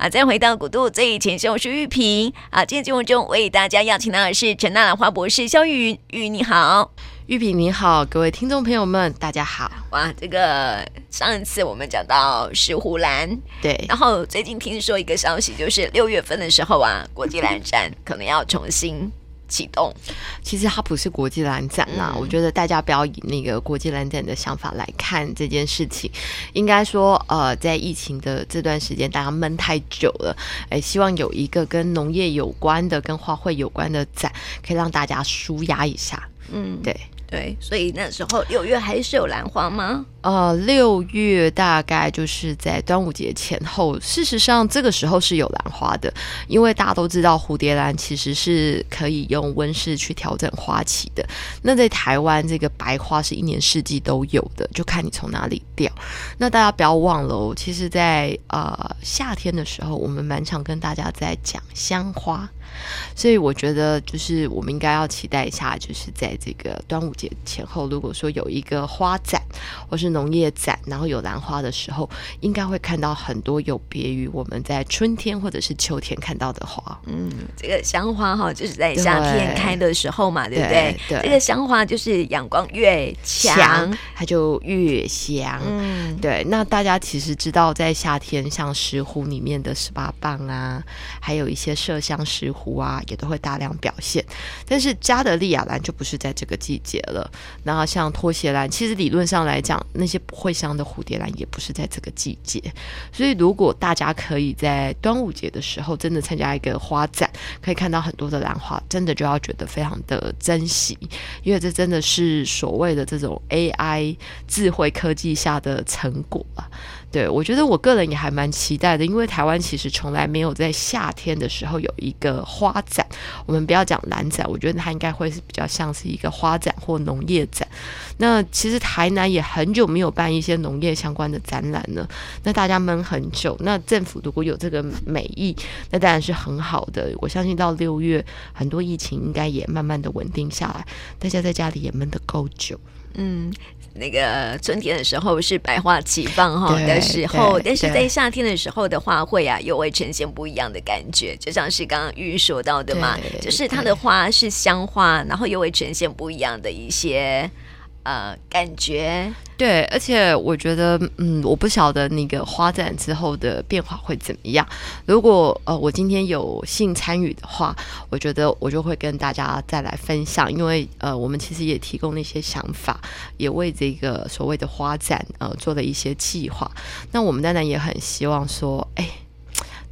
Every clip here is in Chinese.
啊，再回到古都最前线，我是玉萍啊。今天节目中为大家邀请到的是陈纳兰花博士肖玉云，玉你好，玉萍你好，各位听众朋友们大家好。哇，这个上一次我们讲到石斛兰，对，然后最近听说一个消息，就是六月份的时候啊，国际兰展 可能要重新。启动，其实它不是国际蓝展啦。嗯、我觉得大家不要以那个国际蓝展的想法来看这件事情。应该说，呃，在疫情的这段时间，大家闷太久了，哎，希望有一个跟农业有关的、跟花卉有关的展，可以让大家舒压一下。嗯，对。对，所以那时候六月还是有兰花吗？呃，六月大概就是在端午节前后。事实上，这个时候是有兰花的，因为大家都知道蝴蝶兰其实是可以用温室去调整花期的。那在台湾，这个白花是一年四季都有的，就看你从哪里掉。那大家不要忘了哦，其实，在呃夏天的时候，我们蛮常跟大家在讲香花。所以我觉得，就是我们应该要期待一下，就是在这个端午节前后，如果说有一个花展或是农业展，然后有兰花的时候，应该会看到很多有别于我们在春天或者是秋天看到的花。嗯，这个香花哈，就是在夏天开的时候嘛，对，对不对？对，这个香花就是阳光越强，它就越香。嗯，对。那大家其实知道，在夏天，像石斛里面的十八瓣啊，还有一些麝香石斛。湖啊，也都会大量表现，但是加德利亚兰就不是在这个季节了。然后像拖鞋兰，其实理论上来讲，那些不会香的蝴蝶兰也不是在这个季节。所以，如果大家可以在端午节的时候真的参加一个花展，可以看到很多的兰花，真的就要觉得非常的珍惜，因为这真的是所谓的这种 AI 智慧科技下的成果啊。对，我觉得我个人也还蛮期待的，因为台湾其实从来没有在夏天的时候有一个花展。我们不要讲兰展，我觉得它应该会是比较像是一个花展或农业展。那其实台南也很久没有办一些农业相关的展览了，那大家闷很久。那政府如果有这个美意，那当然是很好的。我相信到六月，很多疫情应该也慢慢的稳定下来，大家在家里也闷得够久。嗯。那个春天的时候是百花齐放哈的时候，但是在夏天的时候的花卉啊，又会呈现不一样的感觉，就像是刚刚玉说到的嘛，就是它的花是香花，然后又会呈现不一样的一些。呃，感觉对，而且我觉得，嗯，我不晓得那个花展之后的变化会怎么样。如果呃，我今天有幸参与的话，我觉得我就会跟大家再来分享，因为呃，我们其实也提供了一些想法，也为这个所谓的花展呃做了一些计划。那我们当然也很希望说，哎。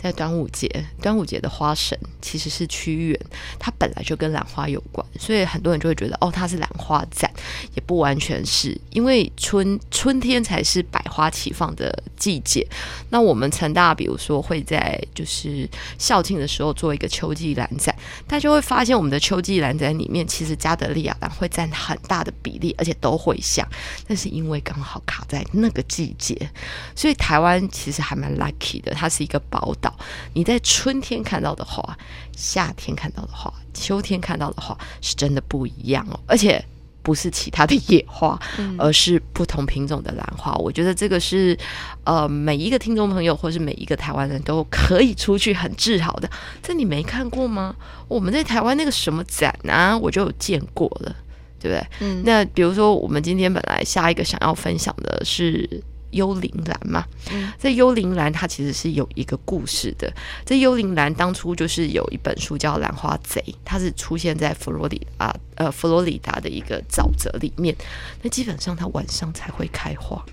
在端午节，端午节的花神其实是屈原，它本来就跟兰花有关，所以很多人就会觉得哦，它是兰花展，也不完全是，因为春春天才是百花齐放的季节。那我们成大，比如说会在就是校庆的时候做一个秋季兰展，大家就会发现我们的秋季兰展里面，其实加德利亚兰会占很大的比例，而且都会香，但是因为刚好卡在那个季节，所以台湾其实还蛮 lucky 的，它是一个宝岛。你在春天看到的花，夏天看到的花，秋天看到的花，是真的不一样哦。而且不是其他的野花，嗯、而是不同品种的兰花。我觉得这个是呃，每一个听众朋友或是每一个台湾人都可以出去很自豪的。这你没看过吗？我们在台湾那个什么展啊，我就有见过了，对不对？嗯。那比如说，我们今天本来下一个想要分享的是。幽灵兰嘛，嗯、这幽灵兰它其实是有一个故事的。这幽灵兰当初就是有一本书叫《兰花贼》，它是出现在佛罗里啊呃佛罗里达的一个沼泽里面。那基本上它晚上才会开花，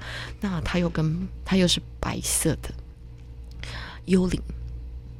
那它又跟它又是白色的幽灵。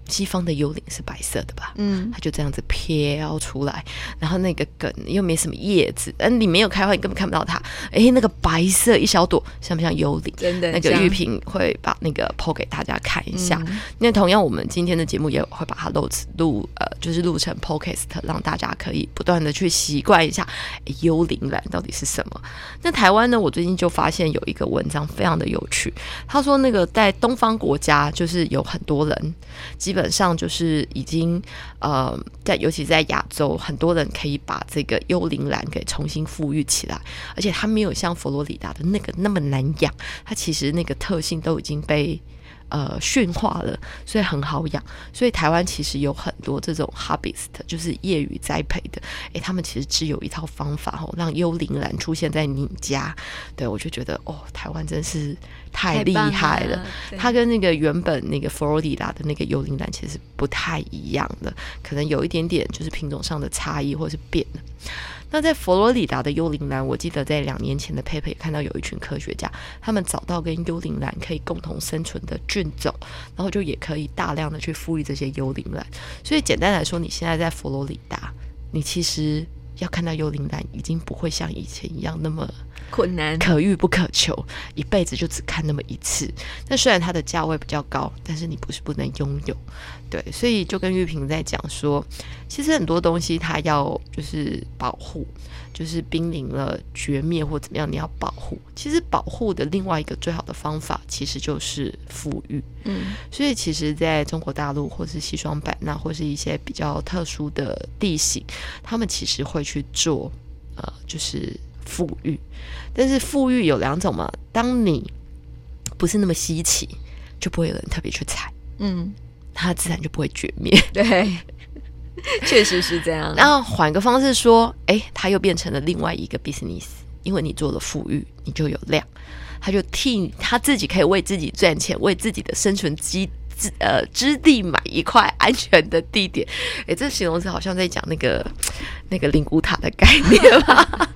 西方的幽灵是白色的吧？嗯，它就这样子飘出来，然后那个梗又没什么叶子，嗯，你没有开花，你根本看不到它。哎、欸，那个白色一小朵，像不像幽灵？真的，那个玉萍会把那个 po 给大家看一下。嗯、那同样，我们今天的节目也会把它录录呃，就是录成 podcast，让大家可以不断的去习惯一下、欸、幽灵兰到底是什么。那台湾呢？我最近就发现有一个文章非常的有趣，他说那个在东方国家，就是有很多人基基本上就是已经呃，在尤其在亚洲，很多人可以把这个幽灵兰给重新富裕起来，而且它没有像佛罗里达的那个那么难养，它其实那个特性都已经被呃驯化了，所以很好养。所以台湾其实有很多这种 hobbyist，就是业余栽培的。诶，他们其实只有一套方法哦，让幽灵兰出现在你家。对，我就觉得哦，台湾真是太厉害了。了它跟那个原本那个佛罗里达的那个幽灵兰其实不太一样的，可能有一点点就是品种上的差异，或是变了。那在佛罗里达的幽灵兰，我记得在两年前的 paper 也看到有一群科学家，他们找到跟幽灵兰可以共同生存的菌种，然后就也可以大量的去复育这些幽灵兰。所以简单来说，你现在在佛罗里达，你其实要看到幽灵兰，已经不会像以前一样那么。困难，可遇不可求，一辈子就只看那么一次。那虽然它的价位比较高，但是你不是不能拥有，对。所以就跟玉萍在讲说，其实很多东西它要就是保护，就是濒临了绝灭或怎么样，你要保护。其实保护的另外一个最好的方法，其实就是富裕。嗯，所以其实在中国大陆或是西双版纳或是一些比较特殊的地形，他们其实会去做，呃，就是。复育，但是富裕有两种嘛。当你不是那么稀奇，就不会有人特别去采，嗯，它自然就不会绝灭。对，确实是这样。然后换个方式说，哎，它又变成了另外一个 business，因为你做了富裕，你就有量，他就替他自己可以为自己赚钱，为自己的生存基。呃，之地买一块安全的地点，哎，这形容词好像在讲那个那个灵骨塔的概念吧？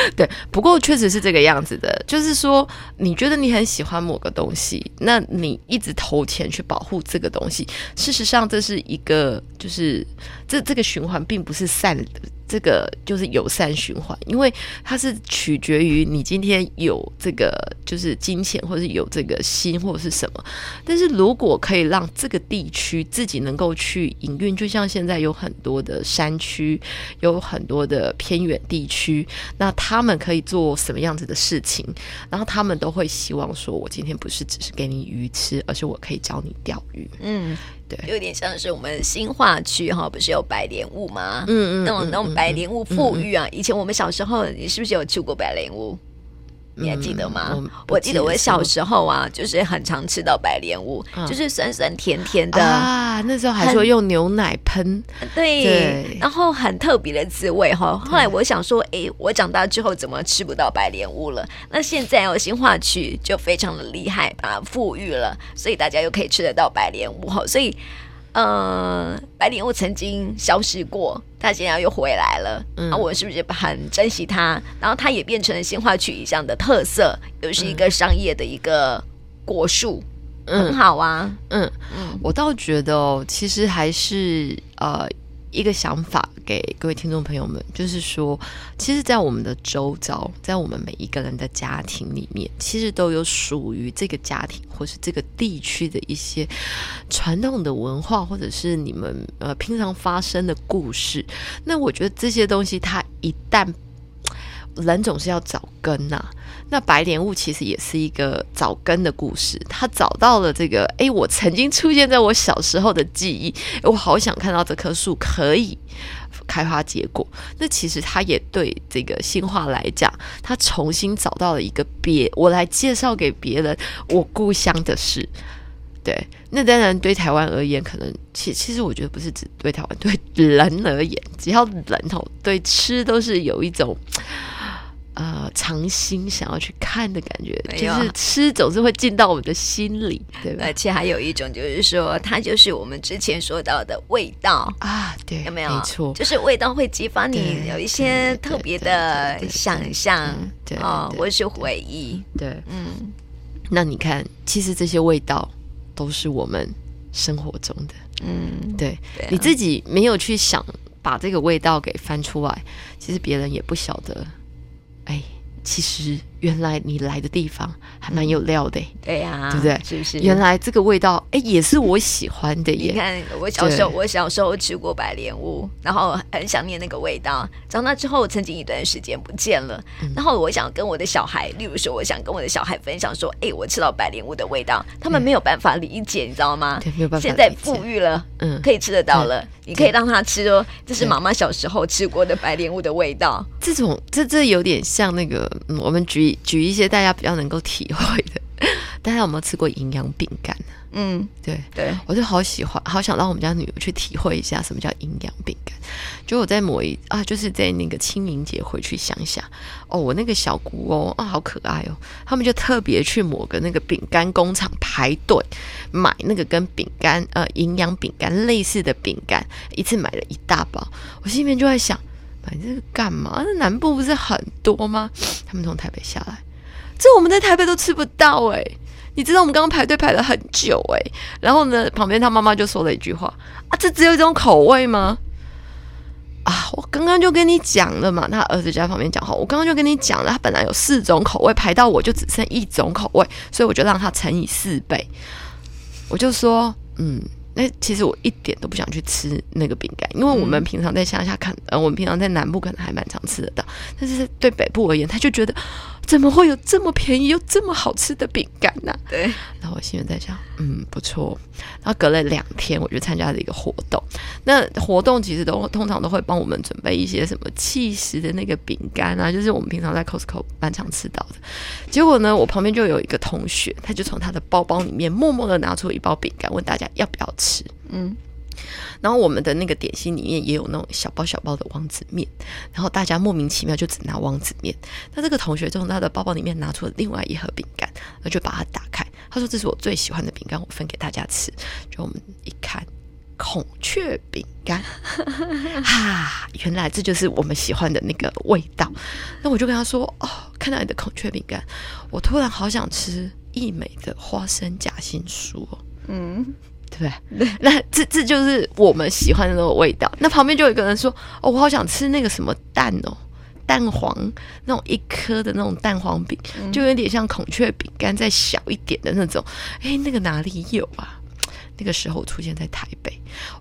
对，不过确实是这个样子的，就是说，你觉得你很喜欢某个东西，那你一直投钱去保护这个东西，事实上这是一个，就是这这个循环并不是善的。这个就是友善循环，因为它是取决于你今天有这个就是金钱，或者是有这个心，或者是什么。但是如果可以让这个地区自己能够去营运，就像现在有很多的山区，有很多的偏远地区，那他们可以做什么样子的事情？然后他们都会希望说，我今天不是只是给你鱼吃，而是我可以教你钓鱼。嗯。对，有点像是我们新化区哈，不是有白莲雾吗？嗯嗯，那种那种白莲雾富裕啊，以前我们小时候，你是不是有吃过白莲雾？你还记得吗？嗯、我，我记得我小时候啊，就是很常吃到白莲雾，嗯、就是酸酸甜甜的啊。那时候还说用牛奶喷，对，对然后很特别的滋味哈。后来我想说，哎对，我长大之后怎么吃不到白莲雾了？那现在哦，新化区就非常的厉害，把它富裕了，所以大家又可以吃得到白莲雾哈。所以。嗯，白莲雾曾经消失过，它现在又回来了。嗯，那我是不是很珍惜它？然后它也变成了新化区一样的特色，又是一个商业的一个果树，嗯、很好啊。嗯嗯，嗯我倒觉得哦，其实还是呃。一个想法给各位听众朋友们，就是说，其实，在我们的周遭，在我们每一个人的家庭里面，其实都有属于这个家庭或是这个地区的一些传统的文化，或者是你们呃平常发生的故事。那我觉得这些东西，它一旦人总是要找根呐、那白莲雾其实也是一个找根的故事，他找到了这个，哎，我曾经出现在我小时候的记忆，我好想看到这棵树可以开花结果。那其实他也对这个新化来讲，他重新找到了一个别，我来介绍给别人我故乡的事。对，那当然对台湾而言，可能其其实我觉得不是只对台湾，对人而言，只要人头对吃都是有一种。呃，尝心想要去看的感觉，有就是吃总是会进到我们的心里，对吧？而且还有一种就是说，它就是我们之前说到的味道啊，对，有没有？没错，就是味道会激发你有一些特别的想象，对啊，或是回忆，对，嗯。那你看，其实这些味道都是我们生活中的，嗯，对，对啊，你自己没有去想把这个味道给翻出来，其实别人也不晓得。其实原来你来的地方还蛮有料的，对呀，对不对？是不是？原来这个味道，哎，也是我喜欢的耶。你看，我小时候，我小时候吃过白莲雾，然后很想念那个味道。长大之后，曾经一段时间不见了。然后我想跟我的小孩，例如说，我想跟我的小孩分享说，哎，我吃到白莲雾的味道，他们没有办法理解，你知道吗？对，没有办法。现在富裕了，嗯，可以吃得到了。你可以让他吃哦，这是妈妈小时候吃过的白莲雾的味道。这种，这这有点像那个，嗯，我们举举一些大家比较能够体会的，大家有没有吃过营养饼干？嗯，对对，我就好喜欢，好想让我们家女儿去体会一下什么叫营养饼干。就我在某一啊，就是在那个清明节回去乡下，哦，我那个小姑哦啊，好可爱哦，他们就特别去某个那个饼干工厂排队买那个跟饼干呃营养饼干类似的饼干，一次买了一大包。我心里面就在想，你这是干嘛？那南部不是很多吗？他们从台北下来，这我们在台北都吃不到哎、你知道我们刚刚排队排了很久哎、然后呢，旁边他妈妈就说了一句话啊，这只有一种口味吗？啊，我刚刚就跟你讲了嘛，他儿子就在旁边讲话，我刚刚就跟你讲了，他本来有四种口味，排到我就只剩一种口味，所以我就让他乘以四倍。我就说，嗯，那其实我一点都不想去吃那个饼干，因为我们平常在乡下看，呃，我们平常在南部可能还蛮常吃得到，但是对北部而言，他就觉得。怎么会有这么便宜又这么好吃的饼干呢？对，然后我心里在想，嗯，不错。然后隔了两天，我就参加了一个活动。那活动其实都通常都会帮我们准备一些什么气食的那个饼干啊，就是我们平常在 Costco 蛮常吃到的。结果呢，我旁边就有一个同学，他就从他的包包里面默默的拿出一包饼干，问大家要不要吃。嗯。然后我们的那个点心里面也有那种小包小包的王子面，然后大家莫名其妙就只拿王子面。那这个同学从他的包包里面拿出了另外一盒饼干，那就把它打开。他说：“这是我最喜欢的饼干，我分给大家吃。”就我们一看，孔雀饼干，哈，原来这就是我们喜欢的那个味道。那我就跟他说：“哦，看到你的孔雀饼干，我突然好想吃一美的花生夹心酥哦。”嗯。对不对？那这这就是我们喜欢的那种味道。那旁边就有一个人说：“哦，我好想吃那个什么蛋哦，蛋黄那种一颗的那种蛋黄饼，嗯、就有点像孔雀饼干再小一点的那种。哎，那个哪里有啊？那个时候出现在台北，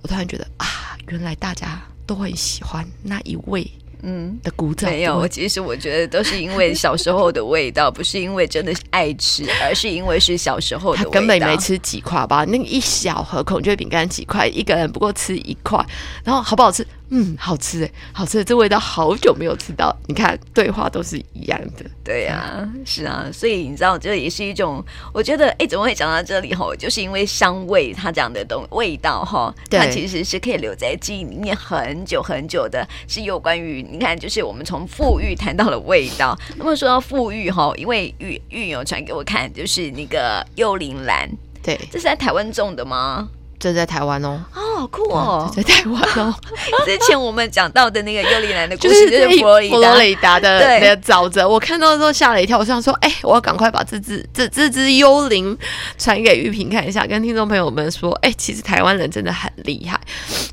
我突然觉得啊，原来大家都很喜欢那一味。”嗯的古早没有，其实我觉得都是因为 小时候的味道，不是因为真的爱吃，而是因为是小时候的味道。他根本没吃几块吧？那个一小盒孔雀饼干几块，一个人不过吃一块，然后好不好吃？嗯，好吃哎，好吃！这味道好久没有吃到。你看，对话都是一样的。对呀、啊，是啊，所以你知道，这也是一种，我觉得，哎，怎么会讲到这里吼？就是因为香味，它这样的东味道哈，它其实是可以留在记忆里面很久很久的。是有关于你看，就是我们从富裕谈到了味道。那么说到富裕哈，因为玉玉有传给我看，就是那个幽灵兰，对，这是在台湾种的吗？这在台湾哦，哦，好酷哦，在台湾哦。之前我们讲到的那个幽灵兰的故事，就是佛罗里达，佛罗里达的那个沼泽，我看到的时候吓了一跳，我想说，哎，我要赶快把这只这这只幽灵传给玉萍看一下，跟听众朋友们说，哎，其实台湾人真的很厉害，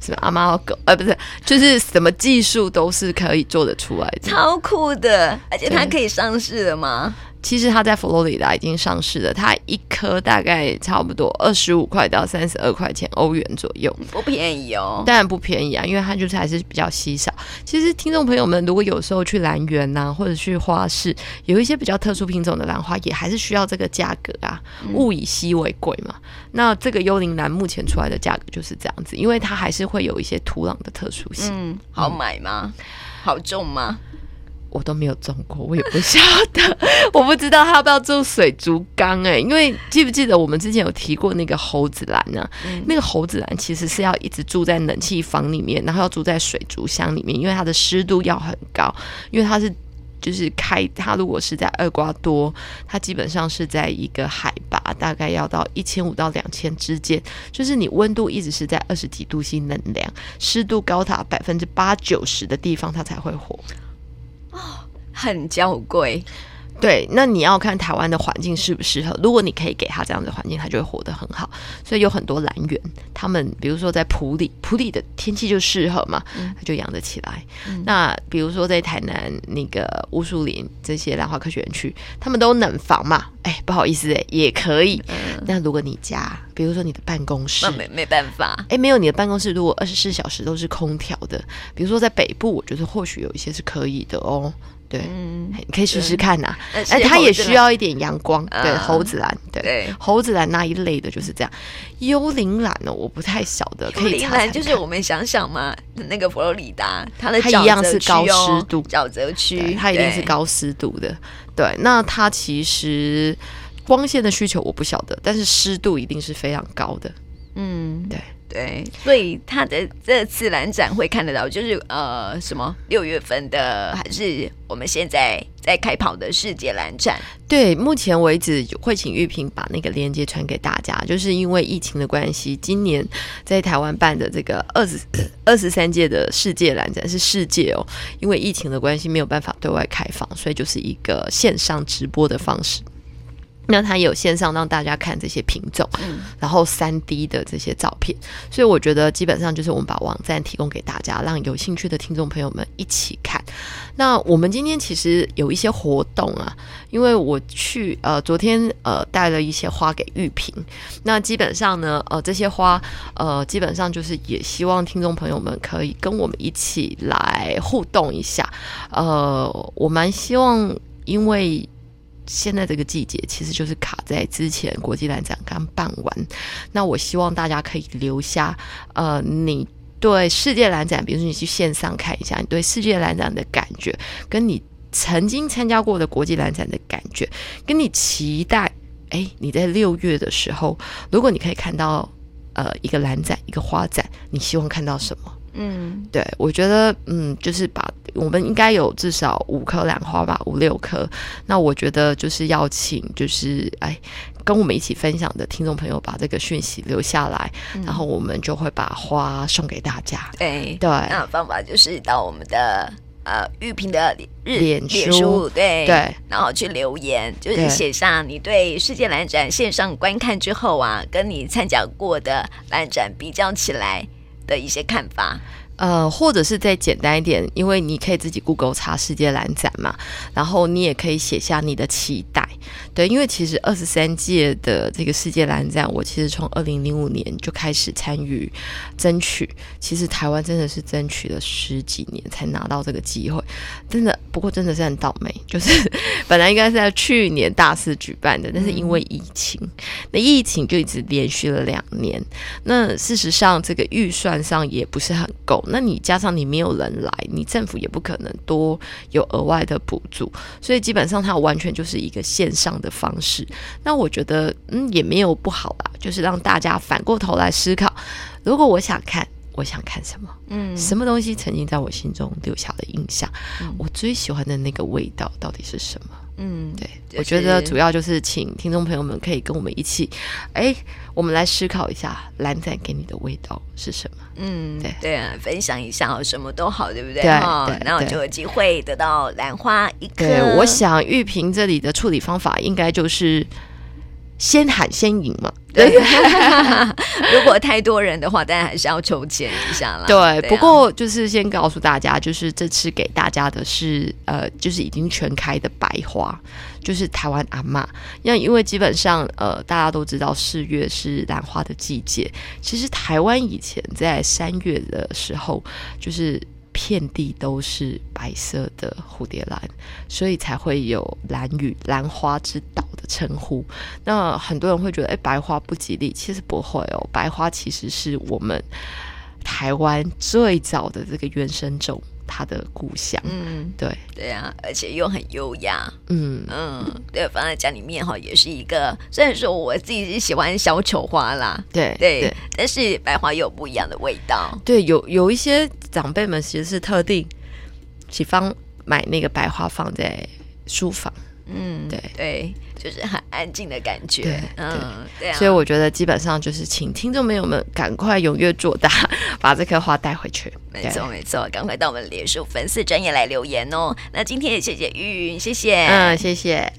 什么阿猫狗，呃，不是，就是什么技术都是可以做得出来的，超酷的，而且它可以上市了吗？其实它在佛罗里达已经上市了，它一颗大概差不多二十五块到三十二块钱欧元左右，不便宜哦。当然不便宜啊，因为它就是还是比较稀少。其实听众朋友们，如果有时候去兰园呐、啊，或者去花市，有一些比较特殊品种的兰花，也还是需要这个价格啊，物以稀为贵嘛。嗯、那这个幽灵兰目前出来的价格就是这样子，因为它还是会有一些土壤的特殊性。嗯，好买吗？嗯、好种吗？我都没有种过，我也不晓得，我不知道他要不要做水族缸哎、欸，因为记不记得我们之前有提过那个猴子兰呢、啊？嗯、那个猴子兰其实是要一直住在冷气房里面，然后要住在水族箱里面，因为它的湿度要很高，因为它是就是开，它如果是在厄瓜多，它基本上是在一个海拔大概要到一千五到两千之间，就是你温度一直是在二十几度 C 能量，湿度高达百分之八九十的地方，它才会活。哦，很娇贵，对。那你要看台湾的环境适不适合。如果你可以给他这样的环境，他就会活得很好。所以有很多兰园，他们比如说在埔里，埔里的天气就适合嘛，他就养得起来。嗯、那比如说在台南那个乌树林这些兰花科学园区，他们都冷房嘛。哎，不好意思，哎，也可以。嗯、那如果你家，比如说你的办公室，没没办法。哎，没有你的办公室，如果二十四小时都是空调的，比如说在北部，我觉得或许有一些是可以的哦。对，嗯，可以试试看呐。哎，它也需要一点阳光。对，猴子兰，对，猴子兰那一类的就是这样。幽灵兰呢，我不太晓得。幽灵兰就是我们想想嘛，那个佛罗里达，它的它一样是高湿度，沼泽区，它一定是高湿度的。对，那它其实光线的需求我不晓得，但是湿度一定是非常高的。嗯，对。对，所以他的这次蓝展会看得到，就是呃，什么六月份的，还是我们现在在开跑的世界蓝展？对，目前为止会请玉萍把那个链接传给大家，就是因为疫情的关系，今年在台湾办的这个二十 二十三届的世界蓝展是世界哦，因为疫情的关系没有办法对外开放，所以就是一个线上直播的方式。那它也有线上让大家看这些品种，嗯、然后三 D 的这些照片，所以我觉得基本上就是我们把网站提供给大家，让有兴趣的听众朋友们一起看。那我们今天其实有一些活动啊，因为我去呃昨天呃带了一些花给玉萍，那基本上呢呃这些花呃基本上就是也希望听众朋友们可以跟我们一起来互动一下，呃我蛮希望因为。现在这个季节其实就是卡在之前国际兰展刚办完，那我希望大家可以留下，呃，你对世界兰展，比如说你去线上看一下，你对世界兰展的感觉，跟你曾经参加过的国际兰展的感觉，跟你期待，哎，你在六月的时候，如果你可以看到，呃，一个兰展，一个花展，你希望看到什么？嗯，对，我觉得，嗯，就是把我们应该有至少五颗兰花吧，五六颗。那我觉得就是要请，就是哎，跟我们一起分享的听众朋友把这个讯息留下来，嗯、然后我们就会把花送给大家。对对，那方法就是到我们的呃玉萍的日脸脸书，对对，然后去留言，就是写上你对世界兰展线上观看之后啊，跟你参加过的兰展比较起来。的一些看法，呃，或者是再简单一点，因为你可以自己 Google 查世界蓝展嘛，然后你也可以写下你的期待。对，因为其实二十三届的这个世界蓝展，我其实从二零零五年就开始参与争取。其实台湾真的是争取了十几年才拿到这个机会，真的。不过真的是很倒霉，就是 本来应该是在去年大肆举办的，但是因为疫情，那疫情就一直连续了两年。那事实上，这个预算上也不是很够。那你加上你没有人来，你政府也不可能多有额外的补助，所以基本上它完全就是一个线上的方式。那我觉得，嗯，也没有不好啦，就是让大家反过头来思考，如果我想看。我想看什么？嗯，什么东西曾经在我心中留下了印象？嗯，我最喜欢的那个味道到底是什么？嗯，对，就是，我觉得主要就是请听众朋友们可以跟我们一起，哎，我们来思考一下蓝展给你的味道是什么？嗯，对对啊，分享一下什么都好，对不对？对，那我就有机会得到兰花一颗。对，我想玉萍这里的处理方法应该就是。先喊先赢嘛，对。如果太多人的话，当然还是要抽签一下啦。对，对啊、不过就是先告诉大家，就是这次给大家的是呃，就是已经全开的白花，就是台湾阿嬷。那因为基本上呃，大家都知道四月是兰花的季节，其实台湾以前在三月的时候就是。遍地都是白色的蝴蝶兰，所以才会有“蓝雨兰花之岛”的称呼。那很多人会觉得，哎，白花不吉利，其实不会哦。白花其实是我们台湾最早的这个原生种。他的故乡，嗯，对，对啊，而且又很优雅，嗯嗯，对，放在家里面哈，也是一个。虽然说我自己是喜欢小丑花啦，对对，对，但是白花有不一样的味道。对，有有一些长辈们其实是特定喜欢买那个白花放在书房。嗯，对对，就是很安静的感觉。对嗯，对啊。所以我觉得基本上就是，请听众朋友们赶快踊跃作答，把这颗花带回去。没错没错，赶快到我们脸书粉丝专业来留言哦。那今天也谢谢玉云，谢谢，嗯，谢谢。